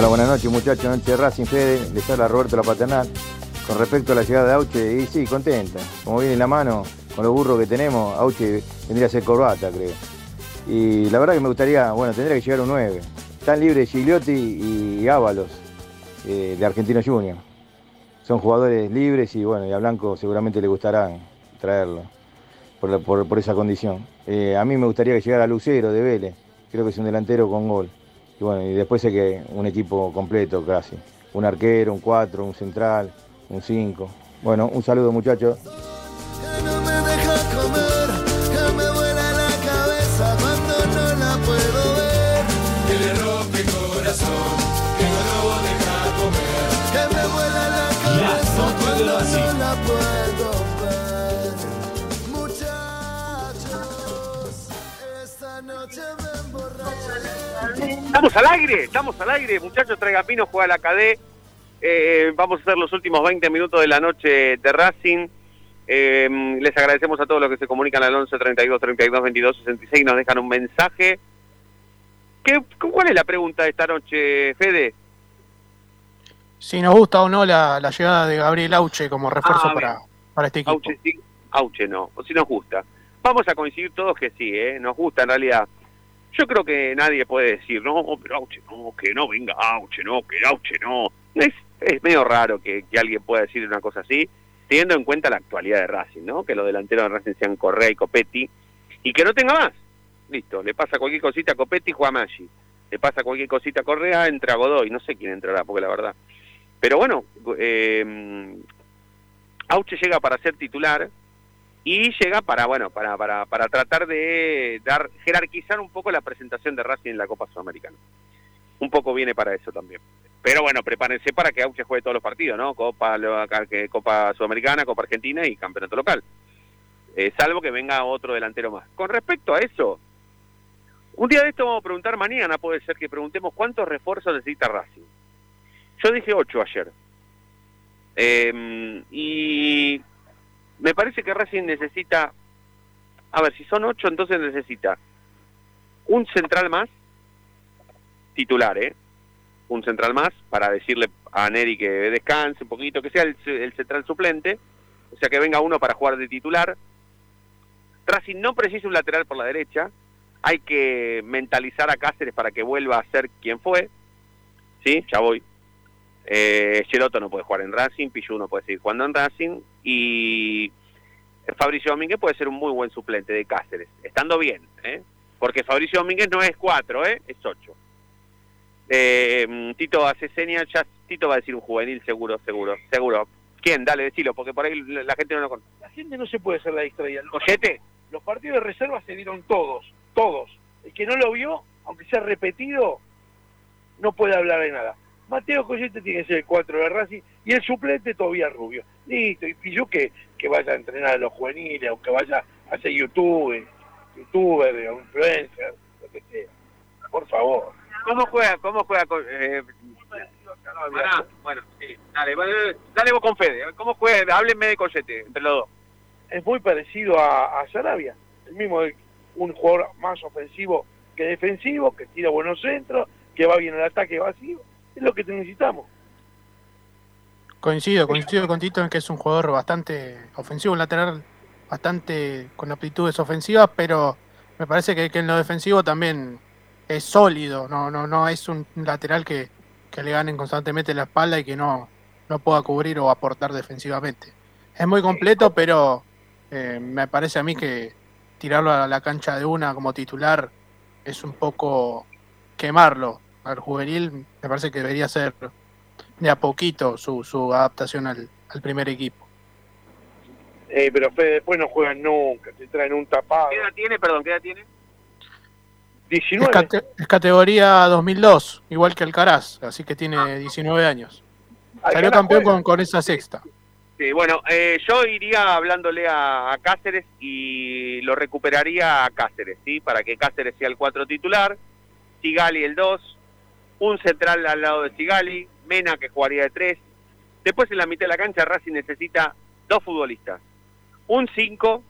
Hola, buenas noches muchachos, noche de Racing Fede, les habla Roberto La Paternal. Con respecto a la llegada de Auche, y sí, contenta. Como viene la mano, con los burros que tenemos, Auche vendría a ser corbata, creo. Y la verdad que me gustaría, bueno, tendría que llegar un 9. Están libres Gigliotti y Ábalos, eh, de Argentino Junior. Son jugadores libres y bueno, y a Blanco seguramente le gustará traerlo por esa condición. Eh, a mí me gustaría que llegara Lucero de Vélez, creo que es un delantero con gol. Y bueno, y después sé que un equipo completo casi. Un arquero, un 4, un central, un 5. Bueno, un saludo muchachos. Estamos al aire, estamos al aire, muchachos, traigan vino, juega la KD. Eh, vamos a hacer los últimos 20 minutos de la noche de Racing. Eh, les agradecemos a todos los que se comunican al 11 32 32 22 66 y nos dejan un mensaje. ¿Qué, ¿Cuál es la pregunta de esta noche, Fede? Si nos gusta o no la, la llegada de Gabriel Auche como refuerzo Ah, para, bien. para este equipo. Auche sí, Auche no, o si nos gusta. Vamos a coincidir todos que sí, ¿eh? nos gusta en realidad. Yo creo que nadie puede decir, no, pero Auche no, que no venga Auche, no, que Auche no. Es, es medio raro que, que alguien pueda decir una cosa así, teniendo en cuenta la actualidad de Racing, ¿no? Que los delanteros de Racing sean Correa y Copetti, y que no tenga más. Listo, le pasa cualquier cosita a Copetti, juega Maggi. Le pasa cualquier cosita a Correa, entra Godoy. No sé quién entrará, porque la verdad. Pero bueno, eh, Auche llega para ser titular y llega para bueno para, para, para tratar de dar jerarquizar un poco la presentación de Racing en la Copa Sudamericana. Un poco viene para eso también. Pero bueno, prepárense para que Auche juegue todos los partidos, ¿no? Copa, Copa Sudamericana, Copa Argentina y Campeonato Local. Eh, salvo que venga otro delantero más. Con respecto a eso, un día de esto vamos a preguntar mañana, puede ser que preguntemos cuántos refuerzos necesita Racing. Yo dije ocho ayer. Eh, y me parece que Racing necesita, a ver, si son ocho, entonces necesita un central más, titular, ¿eh? Un central más para decirle a Neri que descanse un poquito, que sea el, el central suplente, o sea que venga uno para jugar de titular. Racing no precisa un lateral por la derecha, hay que mentalizar a Cáceres para que vuelva a ser quien fue. ¿sí? Ya voy. Eh, no puede jugar en Racing, Pichu no puede seguir jugando en Racing y Fabricio Domínguez puede ser un muy buen suplente de Cáceres, estando bien, ¿eh? porque Fabricio Domínguez no es 4, ¿eh? es 8. Eh, Tito hace señal, ya Tito va a decir un juvenil, seguro, seguro, seguro. ¿Quién? Dale, decilo, porque por ahí la gente no lo conoce. La gente no se puede hacer la distraída. Los, los partidos de reserva se dieron todos, todos. El que no lo vio, aunque sea repetido, no puede hablar de nada. Mateo Coyete tiene que ser el 4 de Racing y el suplente todavía Rubio. Listo, y yo que, que vaya a entrenar a los juveniles, o que vaya a hacer YouTube, youtuber, o influencer, lo que sea. Por favor. ¿Cómo juega? ¿Cómo juega? Eh, bueno, sí, dale, dale, dale vos con Fede. ¿Cómo juega? Háblenme de Coyete, entre los dos. Es muy parecido a, a Sarabia. El mismo, un jugador más ofensivo que defensivo, que tira buenos centros, que va bien al ataque vacío. Es lo que necesitamos. Coincido, coincido con Tito en que es un jugador bastante ofensivo, un lateral bastante con aptitudes ofensivas, pero me parece que, que en lo defensivo también es sólido, no, no, no es un lateral que, que le ganen constantemente la espalda y que no, no pueda cubrir o aportar defensivamente. Es muy completo, pero eh, me parece a mí que tirarlo a la cancha de una como titular es un poco quemarlo. Al juvenil me parece que debería ser de a poquito su, su adaptación al, al primer equipo. Eh, pero Fede después no juegan nunca, te traen un tapado. ¿Qué edad tiene? Perdón, ¿qué edad tiene? Es, 19. cate- es categoría 2002, igual que Alcaraz, así que tiene 19 años. Salió campeón con, con esa sexta. Sí, bueno, eh, yo iría hablándole a, a Cáceres y lo recuperaría a Cáceres, ¿sí? Para que Cáceres sea el 4 titular, Sigali el 2, un central al lado de Sigali, Mena que jugaría de 3. Después en la mitad de la cancha Racing necesita dos futbolistas. Un 5,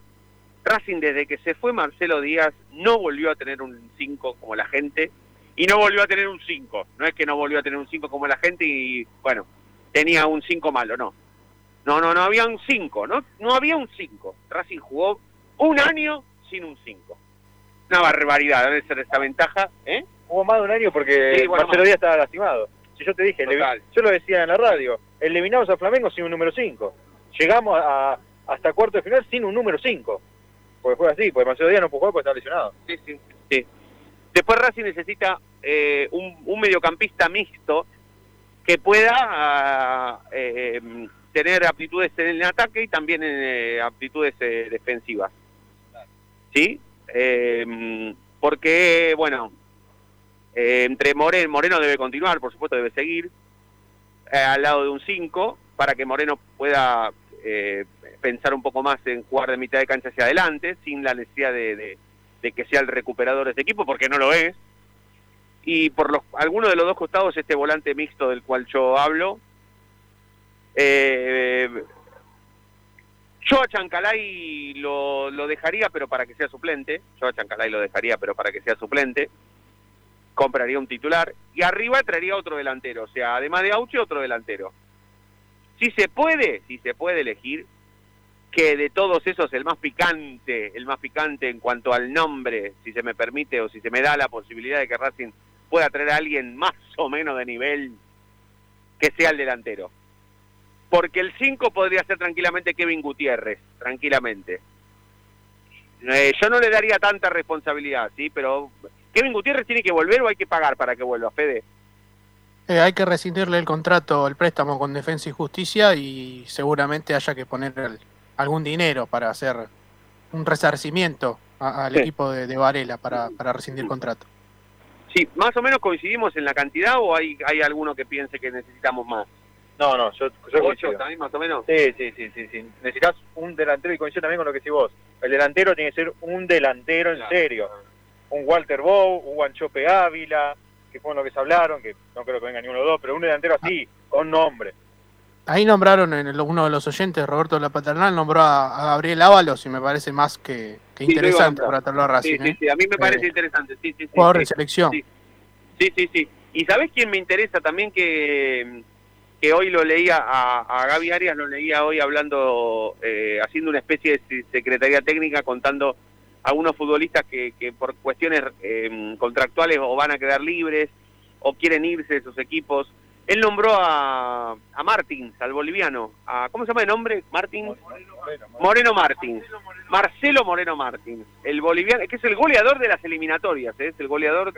Racing desde que se fue Marcelo Díaz no volvió a tener un 5 como la gente y no volvió a tener un 5. No es que no volvió a tener un 5 como la gente y bueno, tenía un 5 malo, no. No, no, no había un 5, ¿no? No había un 5. Racing jugó un año sin un 5. Una barbaridad, debe ser esa ventaja, ¿eh? Hubo más de un año porque Sí, bueno, Marcelo. Díaz estaba lastimado. Si yo te dije, Total. yo lo decía en la radio, eliminamos a Flamengo sin un número 5. Llegamos a, hasta cuarto de final sin un número 5. Porque fue así, porque Marcelo Díaz no pudo jugar porque estaba lesionado. Sí, sí, sí. Después Racing necesita eh, un, un mediocampista mixto que pueda ah, eh, tener aptitudes en el ataque y también en eh, aptitudes eh, defensivas. ¿Sí? Eh, porque, bueno, eh, entre Moreno, Moreno debe continuar, por supuesto debe seguir, eh, al lado de un 5, para que Moreno pueda eh, pensar un poco más en jugar de mitad de cancha hacia adelante, sin la necesidad de, de- que sea el recuperador de este equipo, porque no lo es. Y por los, alguno de los dos costados, este volante mixto del cual yo hablo, eh, yo a Chancalay lo, lo dejaría, pero para que sea suplente. Yo a Chancalay lo dejaría, pero para que sea suplente. Compraría un titular. Y arriba traería otro delantero. O sea, además de Auche, otro delantero. Si se puede, si se puede elegir, que de todos esos el más picante, el más picante en cuanto al nombre, si se me permite o si se me da la posibilidad de que Racing pueda traer a alguien más o menos de nivel, que sea el delantero. Porque el 5 podría ser tranquilamente Kevin Gutiérrez, tranquilamente. Eh, yo no le daría tanta responsabilidad, ¿sí? Pero Kevin Gutiérrez tiene que volver o hay que pagar para que vuelva, Fede. Eh, hay que rescindirle el contrato, el préstamo con Defensa y Justicia y seguramente haya que poner el- algún dinero para hacer un resarcimiento a- al Sí. equipo de, de Varela para, para rescindir contrato. Sí, más o menos coincidimos en la cantidad o hay, hay alguno que piense que necesitamos más. No, no, yo, yo ¿Ocho coincido. también más o menos? Sí, sí, sí, sí, sí. Necesitas un delantero y coincido también con lo que decís vos. El delantero tiene que ser un delantero en Claro. serio. Un Walter Bow, un Guanchope Ávila, que fue lo que se hablaron, que no creo que venga ninguno de los dos, pero un delantero así, con nombre. Ahí nombraron en el- uno de los oyentes, Roberto de la Paternal, nombró a, a Gabriel Ábalos y me parece más que, Sí, interesante para traerlo a Racing. Sí, sí, ¿eh? sí, a mí me parece Eh, interesante, sí, sí, sí. Jugador sí. de selección. Sí, sí, sí. ¿Y sabés quién me interesa también que, que hoy lo leía, a, a Gaby Arias lo leía hoy hablando, eh, haciendo una especie de se- secretaría técnica contando a unos futbolistas que, que por cuestiones eh, contractuales o van a quedar libres o quieren irse de esos equipos. Él nombró a, a Martins, al boliviano. A, ¿Cómo se llama el nombre? Martins. Moreno Martins. Marcelo Moreno Martins. El boliviano, que es el goleador de las eliminatorias, ¿eh? es el goleador.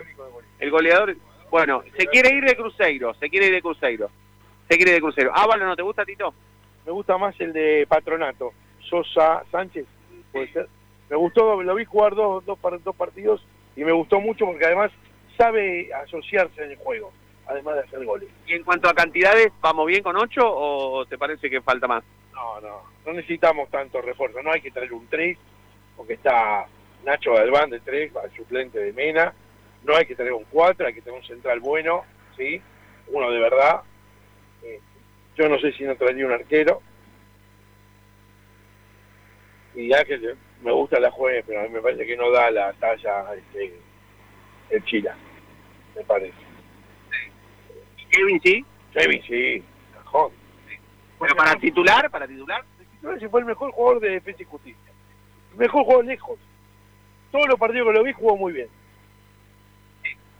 El goleador. Bueno, se quiere ir de Cruzeiro, se quiere ir de Cruzeiro. Se quiere ir de Cruzeiro. Ah, vale, ¿no te gusta, Tito? Me gusta más el de Patronato. Sosa Sánchez, puede ser. Me gustó, lo vi jugar dos, dos, dos partidos y me gustó mucho porque además sabe asociarse en el juego, además de hacer goles. Y en cuanto a cantidades, ¿vamos bien con ocho o te parece que falta más? No, no, no necesitamos tanto refuerzo, no hay que traer un 3, porque está Nacho Galván de 3, al suplente de Mena, no hay que traer un 4, hay que tener un central bueno, ¿sí? Uno de verdad. Eh, yo no sé si no traería un arquero. Y ya que me gusta la juez, pero a mí me parece que no da la talla este, el Chila, me parece. Kevin sí. Kevin sí, cajón. Pero para titular, para titular. titular ese fue el mejor jugador de Defensa y Justicia. El mejor jugador lejos. Todos los partidos que lo vi jugó muy bien.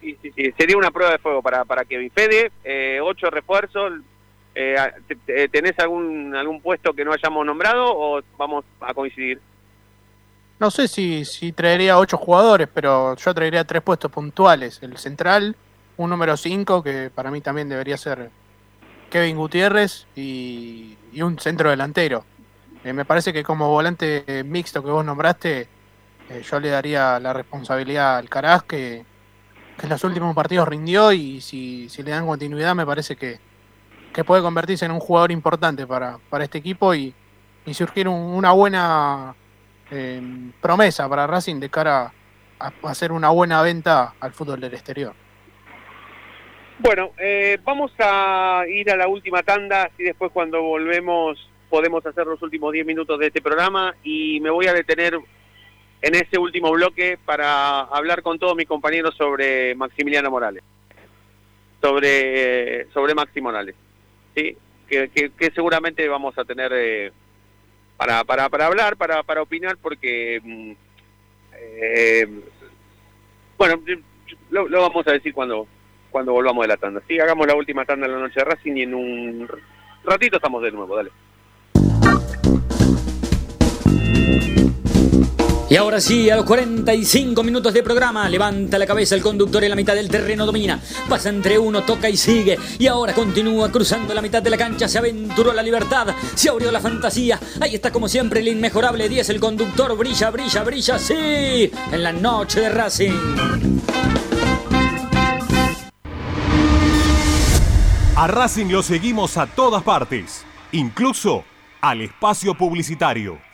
Sí, sí, sí, sería una prueba de fuego para, para Kevin. Fede, eh, ocho refuerzos. Eh, te- ¿Tenés algún algún puesto que no hayamos nombrado o vamos a coincidir? No sé si, si traería ocho jugadores, pero yo traería tres puestos puntuales. El central, un número 5, que para mí también debería ser Kevin Gutiérrez, y, un centro delantero. Eh, me parece que como volante eh, mixto que vos nombraste, eh, yo le daría la responsabilidad al Caraz, que, que en los últimos partidos rindió, y si, si le dan continuidad me parece que, que puede convertirse en un jugador importante para, para este equipo y, y surgir un- una buena eh, promesa para Racing de cara a, a hacer una buena venta al fútbol del exterior. Bueno, eh, vamos a ir a la última tanda y después cuando volvemos podemos hacer los últimos 10 minutos de este programa y me voy a detener en ese último bloque para hablar con todos mis compañeros sobre Maximiliano Morales. Sobre, sobre Maxi Morales. ¿Sí? Que, que- que seguramente vamos a tener eh, para, para, para hablar, para, para opinar, porque mm, eh, bueno, lo, vamos a decir cuando, cuando volvamos de la tanda. Sí, hagamos la última tanda de la noche de Racing y en un ratito estamos de nuevo, dale. Y ahora sí, a los 45 minutos de programa, levanta la cabeza el conductor en la mitad del terreno, domina, pasa entre uno, toca y sigue. Y ahora continúa cruzando la mitad de la cancha, se aventuró la libertad, se abrió la fantasía. Ahí está como siempre el inmejorable 10, el conductor brilla, brilla, brilla, sí, en la noche de Racing. A Racing lo seguimos a todas partes, incluso al espacio publicitario.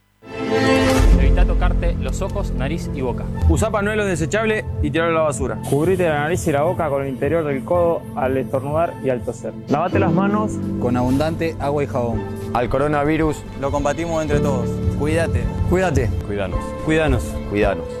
Los ojos, nariz y boca. Usa pañuelos desechables y tirarlo a la basura. Cubrite la nariz y la boca con el interior del codo al estornudar y al toser. Lavate las manos Con abundante agua y jabón. Al coronavirus lo combatimos entre todos. Cuídate. Cuídate. Cuidanos. Cuidanos. Cuidanos.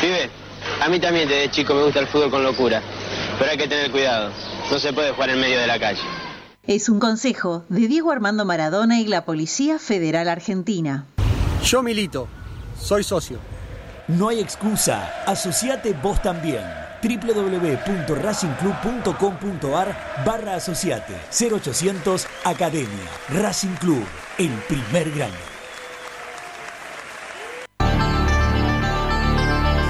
Pibe, a mí también desde chico me gusta el fútbol con locura, pero hay que tener cuidado. No se puede jugar en medio de la calle. Es un consejo de Diego Armando Maradona y la Policía Federal Argentina. Yo milito, soy socio. No hay excusa, asociate vos también www.racingclub.com.ar barra asociate 0800 Academia Racing Club, el primer grande.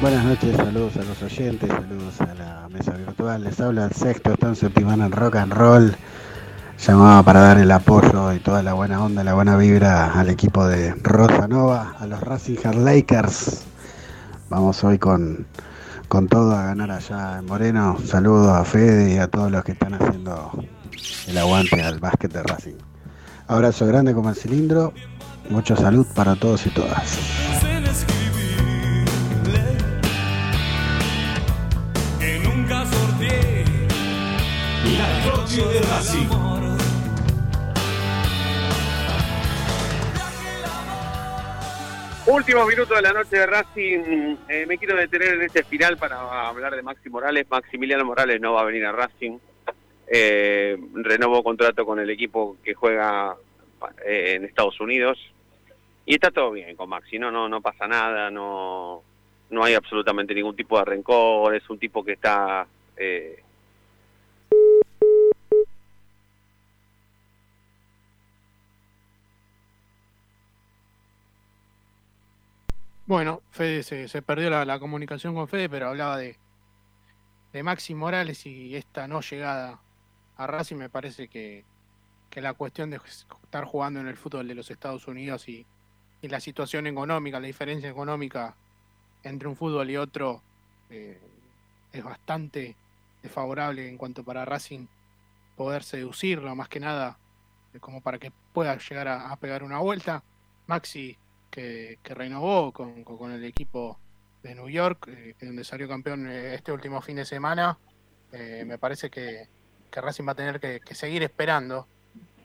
Buenas noches, saludos a los oyentes, saludos a la mesa virtual. Les habla el sexto, está en Septimana en Rock and Roll. Llamaba para dar el apoyo y toda la buena onda, la buena vibra al equipo de Rosa Nova, a los Racing Lakers. Vamos hoy con, con todo a ganar allá en Moreno. Saludos a Fede y a todos los que están haciendo el aguante al básquet de Racing. Abrazo grande como el cilindro. Mucha salud para todos y todas. Noche de Racing. Últimos minutos de la noche de Racing. Eh, me quiero detener en este final para hablar de Maxi Morales. Maximiliano Morales no va a venir a Racing. Eh, renovó contrato con el equipo que juega eh, en Estados Unidos. Y está todo bien con Maxi, no, no, no pasa nada, no, no hay absolutamente ningún tipo de rencor. Es un tipo que está eh, Bueno, Fede se, se perdió la, comunicación con Fede, pero hablaba de, de Maxi Morales y esta no llegada a Racing me parece que, que la cuestión de estar jugando en el fútbol de los Estados Unidos y, y la situación económica, la diferencia económica entre un fútbol y otro eh, es bastante desfavorable en cuanto para Racing poder seducirlo, más que nada eh, como para que pueda llegar a pegar una vuelta. Maxi que, que renovó con, con- el equipo de New York, eh, donde salió campeón eh, este último fin de semana, eh, me parece que, que Racing va a tener que, que seguir esperando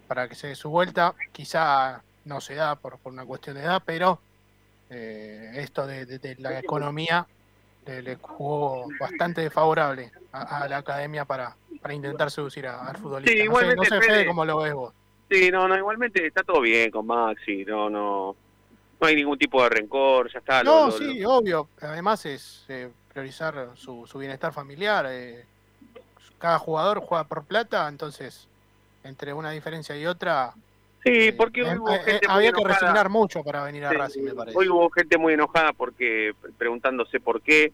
para que se dé su vuelta. Quizá no se da por, por una cuestión de edad, pero eh, esto de, de- de la economía le, le jugó bastante desfavorable a, a la academia para, para intentar seducir a- al futbolista. Sí, no sé, igualmente, no sé, Fede. Fede, cómo lo ves vos. Sí, no, no, igualmente está todo bien con Maxi, no, no, no hay ningún tipo de rencor, ya está. No, lo- sí, obvio. Además es eh, priorizar su, su bienestar familiar. eh, cada jugador juega por plata, entonces entre una diferencia y otra Sí, porque hoy eh, hubo eh, gente muy había que resignar mucho para venir a Sí, Racing, me parece. Hoy hubo gente muy enojada porque preguntándose por qué,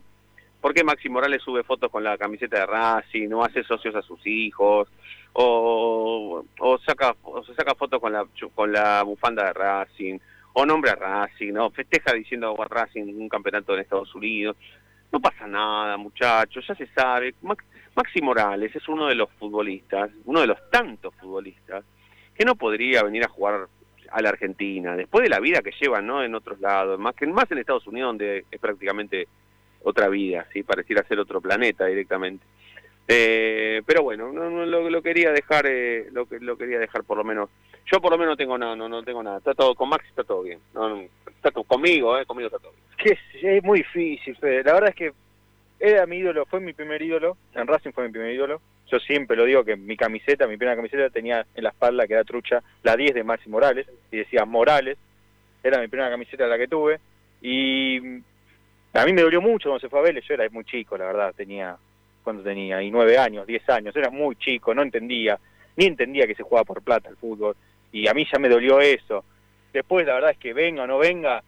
por qué Maxi Morales sube fotos con la camiseta de Racing, no hace socios a sus hijos, o, o saca o se saca fotos con la con la bufanda de Racing, o nombra a Racing, no festeja diciendo a Racing un campeonato en Estados Unidos. No pasa nada, muchachos, ya se sabe. Max- Maxi Morales es uno de los futbolistas, uno de los tantos futbolistas que que no podría venir a jugar a la Argentina, después de la vida que llevan ¿no? en otros lados, más que más en Estados Unidos, donde es prácticamente otra vida, ¿sí? pareciera ser otro planeta directamente. Eh, pero bueno, no, no, lo, quería dejar, eh, lo, lo quería dejar por lo menos. Yo por lo menos no tengo nada, no, no tengo nada. Está todo con Max, está todo bien. No, está todo, conmigo, eh, conmigo está todo bien. Es muy difícil, La verdad es que era mi ídolo, fue mi primer ídolo. En Racing fue mi primer ídolo. Yo siempre lo digo que mi camiseta, mi primera camiseta tenía en la espalda, que era trucha, la 10 de Maxi Morales, y decía Morales. Era mi primera camiseta la que tuve. Y a mí me dolió mucho cuando se fue a Vélez. Yo era muy chico, la verdad. Tenía, cuando tenía? Y nueve años, diez años. Era muy chico, no entendía. Ni entendía que se jugaba por plata el fútbol. Y a mí ya me dolió eso. Después, la verdad es que venga o no venga.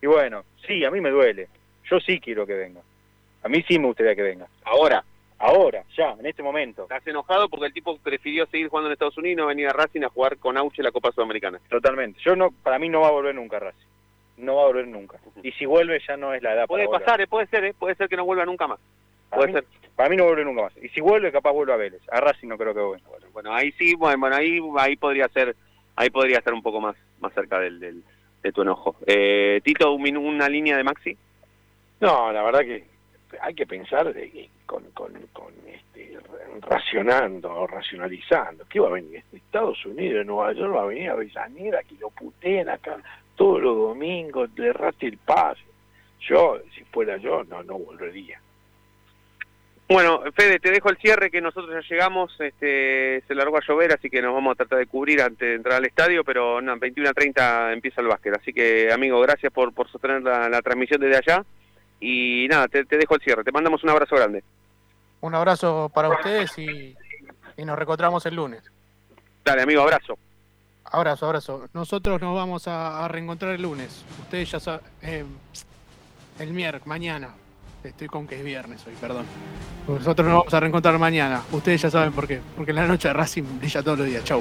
Y bueno, sí, a mí me duele. Yo sí quiero que venga. A mí sí me gustaría que venga. Ahora. Ahora, ya, en este momento. Estás enojado porque el tipo prefirió seguir jugando en Estados Unidos y no venir a Racing a jugar con Auche la Copa Sudamericana. Totalmente. Yo no, para mí no va a volver nunca a Racing. No va a volver nunca. Y si vuelve ya no es la edad Puede pasar, eh, puede ser, eh, puede ser que no vuelva nunca más. Para puede mí, ser. Para mí no vuelve nunca más. Y si vuelve, capaz vuelve a Vélez. A Racing no creo que vuelva. Bueno, bueno, ahí sí, bueno, bueno, ahí, ahí podría ser, ahí podría estar un poco más, más cerca del, del de tu enojo. Eh, Tito, un, una línea de Maxi. No, la verdad que hay que pensar de, con, con, con este, racionando o racionalizando. ¿Qué va a venir? Estados Unidos, de Nueva York va a venir a Avellaneda, que lo puteen acá todos los domingos, le raste el pase. Yo, si fuera yo, no, no volvería. Bueno, Fede, te dejo el cierre que nosotros ya llegamos, este, se largó a llover, así que nos vamos a tratar de cubrir antes de entrar al estadio, pero no, 21 a 30 empieza el básquet, así que amigo, gracias por, por sostener la transmisión desde allá y nada, te, dejo el cierre. Te mandamos un abrazo grande. Un abrazo para ustedes y, nos reencontramos el lunes. Dale, amigo, abrazo. Abrazo, abrazo. Nosotros nos vamos a, reencontrar el lunes. Ustedes ya saben. Eh, el miércoles, mañana. Estoy con que es viernes hoy, perdón. Nosotros nos vamos a reencontrar mañana. Ustedes ya saben por qué. Porque la noche de Racing brilla todos los días. Chau.